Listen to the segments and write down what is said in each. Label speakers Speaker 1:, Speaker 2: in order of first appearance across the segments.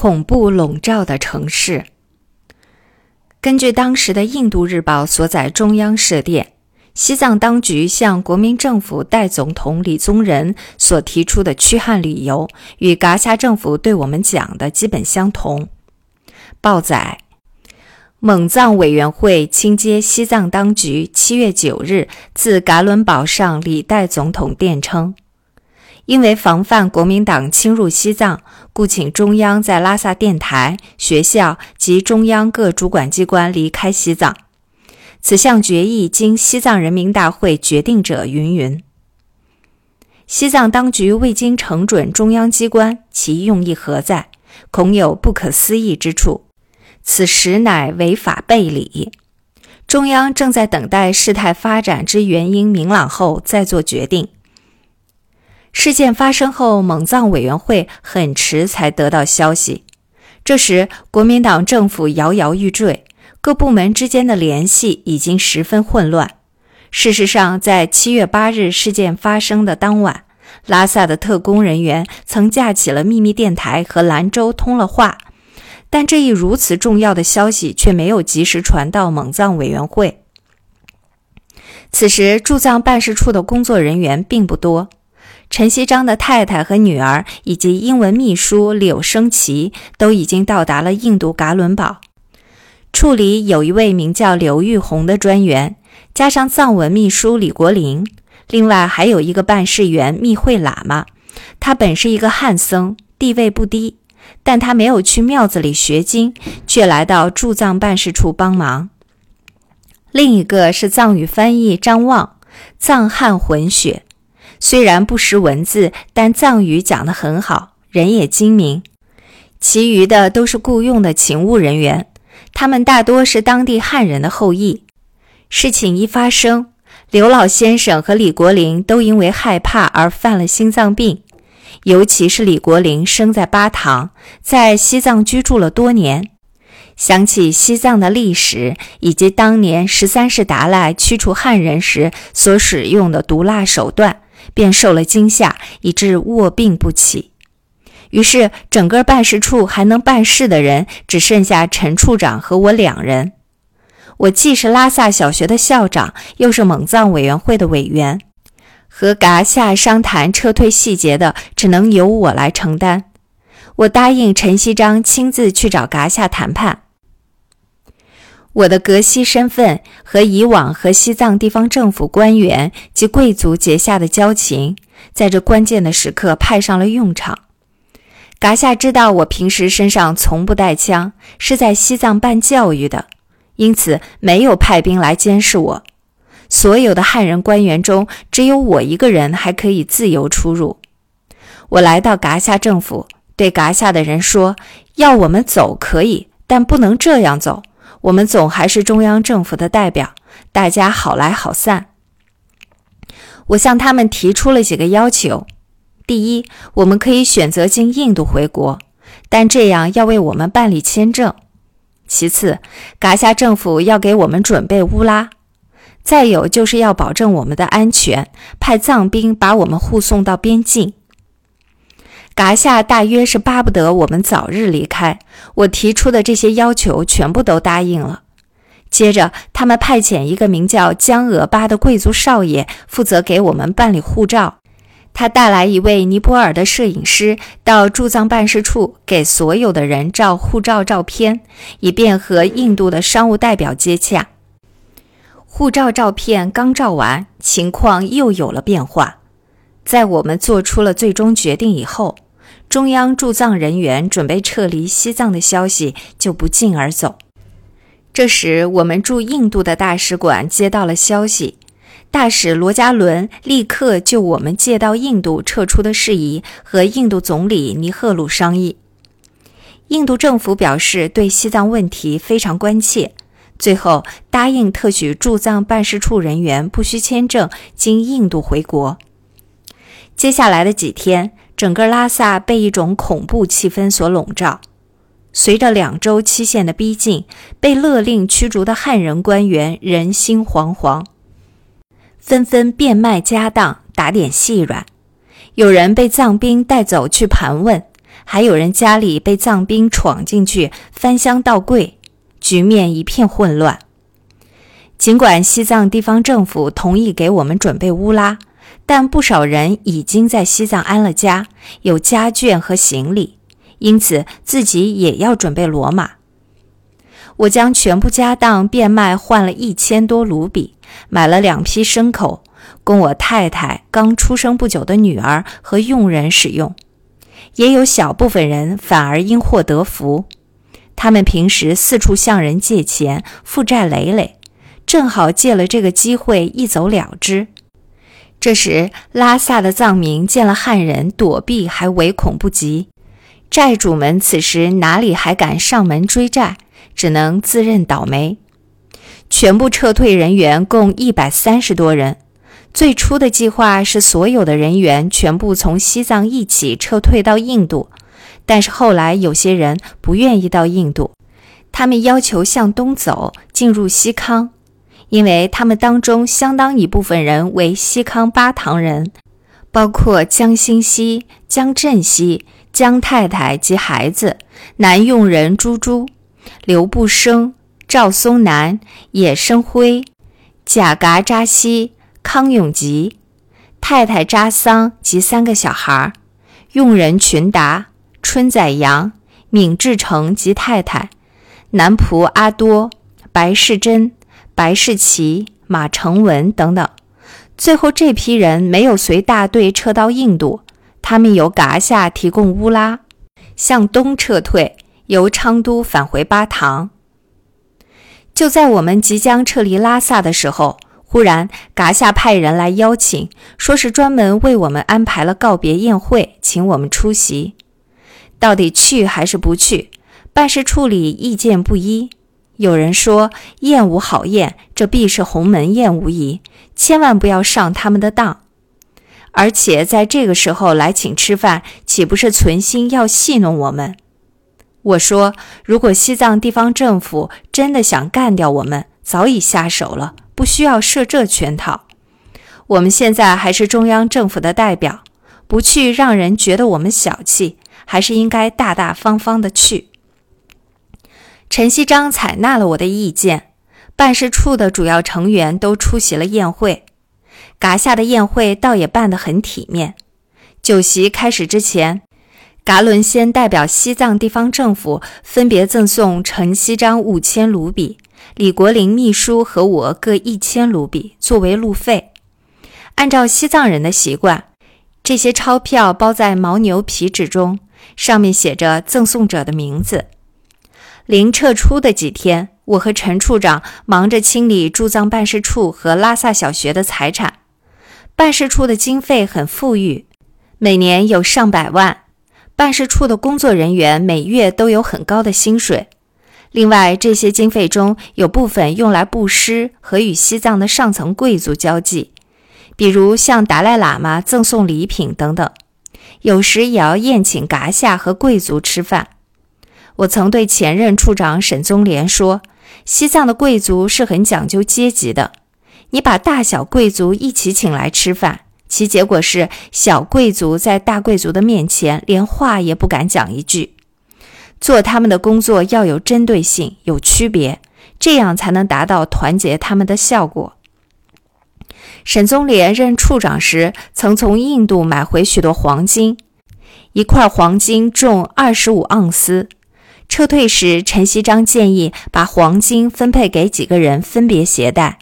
Speaker 1: 恐怖笼罩的城市。根据当时的《印度日报》所载中央社电，西藏当局向国民政府代总统李宗仁所提出的驱汉理由，与噶夏政府对我们讲的基本相同。报载，蒙藏委员会亲接西藏当局七月九日自噶伦堡上李代总统电称。因为防范国民党侵入西藏，故请中央在拉萨电台、学校及中央各主管机关离开西藏。此项决议经西藏人民大会决定者云云。西藏当局未经呈准中央机关，其用意何在？恐有不可思议之处。此实乃违法背理。中央正在等待事态发展之原因明朗后再做决定。事件发生后，蒙藏委员会很迟才得到消息。这时，国民党政府摇摇欲坠，各部门之间的联系已经十分混乱。事实上，在七月八日事件发生的当晚，拉萨的特工人员曾架起了秘密电台和兰州通了话，但这一如此重要的消息却没有及时传到蒙藏委员会。此时，驻藏办事处的工作人员并不多。陈锡章的太太和女儿以及英文秘书柳生奇都已经到达了印度噶伦堡。处里有一位名叫刘玉红的专员，加上藏文秘书李国林，另外还有一个办事员密会喇嘛。他本是一个汉僧，地位不低，但他没有去庙子里学经，却来到驻藏办事处帮忙。另一个是藏语翻译张望，藏汉混血。虽然不识文字，但藏语讲得很好，人也精明。其余的都是雇佣的勤务人员，他们大多是当地汉人的后裔。事情一发生，刘老先生和李国林都因为害怕而犯了心脏病。尤其是李国林生在巴塘，在西藏居住了多年，想起西藏的历史以及当年十三世达赖驱除汉人时所使用的毒辣手段。便受了惊吓，以致卧病不起。于是，整个办事处还能办事的人只剩下陈处长和我两人。我既是拉萨小学的校长，又是蒙藏委员会的委员，和噶夏商谈撤退细节的，只能由我来承担。我答应陈锡章亲自去找噶夏谈判。我的格西身份和以往和西藏地方政府官员及贵族结下的交情，在这关键的时刻派上了用场。噶夏知道我平时身上从不带枪，是在西藏办教育的，因此没有派兵来监视我。所有的汉人官员中，只有我一个人还可以自由出入。我来到噶夏政府，对噶夏的人说：“要我们走可以，但不能这样走。”我们总还是中央政府的代表，大家好来好散。我向他们提出了几个要求：第一，我们可以选择经印度回国，但这样要为我们办理签证；其次，噶夏政府要给我们准备乌拉；再有就是要保证我们的安全，派藏兵把我们护送到边境。噶夏大约是巴不得我们早日离开，我提出的这些要求全部都答应了。接着，他们派遣一个名叫江额巴的贵族少爷负责给我们办理护照。他带来一位尼泊尔的摄影师到驻藏办事处给所有的人照护照照片，以便和印度的商务代表接洽。护照照片刚照完，情况又有了变化。在我们做出了最终决定以后。中央驻藏人员准备撤离西藏的消息就不胫而走。这时，我们驻印度的大使馆接到了消息，大使罗加伦立刻就我们借到印度撤出的事宜和印度总理尼赫鲁商议。印度政府表示对西藏问题非常关切，最后答应特许驻藏办事处人员不需签证经印度回国。接下来的几天。整个拉萨被一种恐怖气氛所笼罩。随着两周期限的逼近，被勒令驱逐的汉人官员人心惶惶，纷纷变卖家当，打点细软。有人被藏兵带走去盘问，还有人家里被藏兵闯进去翻箱倒柜，局面一片混乱。尽管西藏地方政府同意给我们准备乌拉，但不少人已经在西藏安了家，有家眷和行李，因此自己也要准备骡马。我将全部家当变卖，换了一千多卢比，买了两批牲口，供我太太刚出生不久的女儿和佣人使用。也有小部分人反而因祸得福，他们平时四处向人借钱，负债累累，正好借了这个机会一走了之。这时，拉萨的藏民见了汉人，躲避还唯恐不及，债主们此时哪里还敢上门追债，只能自认倒霉。全部撤退人员共一百三十多人。最初的计划是所有的人员全部从西藏一起撤退到印度，但是后来有些人不愿意到印度，他们要求向东走，进入西康，因为他们当中相当一部分人为西康巴塘人，包括江新熙、江振熙、江太太及孩子、男佣人朱朱、刘步生、赵松南、野生辉、贾嘎扎西。康永吉、太太扎桑及三个小孩，佣人群达、春宰阳、闵志成及太太，男仆阿多、白世珍、白世奇、马成文等等。最后这批人没有随大队撤到印度，他们由噶夏提供乌拉，向东撤退，由昌都返回巴塘。就在我们即将撤离拉萨的时候。忽然，噶夏派人来邀请，说是专门为我们安排了告别宴会，请我们出席。到底去还是不去？办事处里意见不一。有人说宴无好宴，这必是鸿门宴无疑，千万不要上他们的当。而且在这个时候来请吃饭，岂不是存心要戏弄我们？我说，如果西藏地方政府真的想干掉我们，早已下手了。不需要设这圈套。我们现在还是中央政府的代表，不去让人觉得我们小气，还是应该大大方方的去。陈锡章采纳了我的意见，办事处的主要成员都出席了宴会。噶夏的宴会倒也办得很体面。酒席开始之前，噶伦先代表西藏地方政府分别赠送陈锡章五千卢比。李国林秘书和我各一千卢比作为路费。按照西藏人的习惯，这些钞票包在牦牛皮纸中，上面写着赠送者的名字。临撤出的几天，我和陈处长忙着清理驻藏办事处和拉萨小学的财产。办事处的经费很富裕，每年有上百万。办事处的工作人员每月都有很高的薪水。另外，这些经费中有部分用来布施和与西藏的上层贵族交际，比如向达赖喇嘛赠送礼品等等。有时也要宴请噶夏和贵族吃饭。我曾对前任处长沈宗濂说：“西藏的贵族是很讲究阶级的，你把大小贵族一起请来吃饭，其结果是小贵族在大贵族的面前连话也不敢讲一句。”做他们的工作要有针对性、有区别，这样才能达到团结他们的效果。沈宗濂任处长时，曾从印度买回许多黄金，一块黄金重二十五盎司。撤退时，陈锡章建议把黄金分配给几个人分别携带，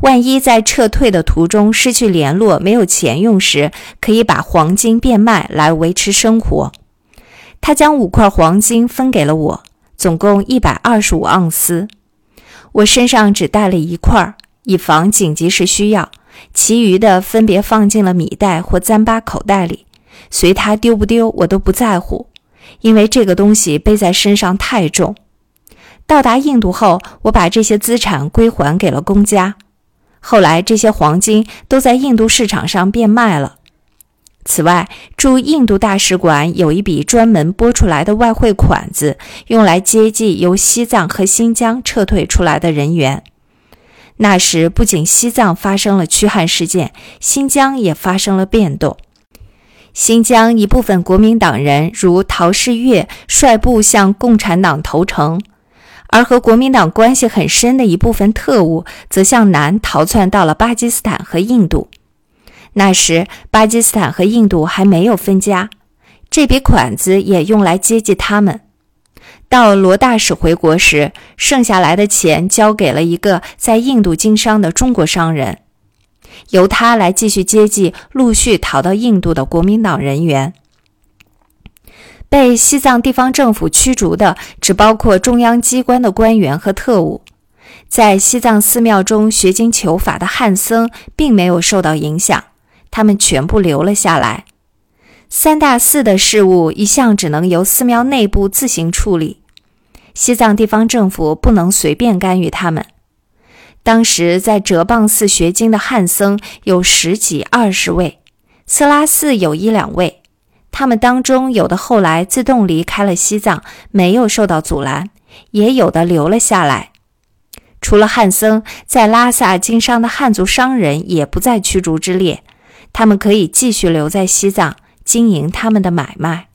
Speaker 1: 万一在撤退的途中失去联络、没有钱用时，可以把黄金变卖来维持生活。他将五块黄金分给了我，总共一百二十五盎司。我身上只带了一块，以防紧急时需要。其余的分别放进了米袋或糌粑口袋里，随他丢不丢我都不在乎，因为这个东西背在身上太重。到达印度后，我把这些资产归还给了公家。后来，这些黄金都在印度市场上变卖了。此外，驻印度大使馆有一笔专门拨出来的外汇款子，用来接济由西藏和新疆撤退出来的人员。那时，不仅西藏发生了驱汉事件，新疆也发生了变动。新疆一部分国民党人如陶世岳率部向共产党投诚，而和国民党关系很深的一部分特务则向南逃窜到了巴基斯坦和印度。那时，巴基斯坦和印度还没有分家，这笔款子也用来接济他们。到罗大使回国时，剩下来的钱交给了一个在印度经商的中国商人。由他来继续接济陆续逃到印度的国民党人员。被西藏地方政府驱逐的只包括中央机关的官员和特务。在西藏寺庙中学经求法的汉僧并没有受到影响，他们全部留了下来。三大寺的事务一向只能由寺庙内部自行处理，西藏地方政府不能随便干预他们。当时在哲蚌寺学经的汉僧有十几二十位，色拉寺有一两位，他们当中有的后来自动离开了西藏，没有受到阻拦；也有的留了下来。除了汉僧，在拉萨经商的汉族商人也不在驱逐之列，他们可以继续留在西藏经营他们的买卖。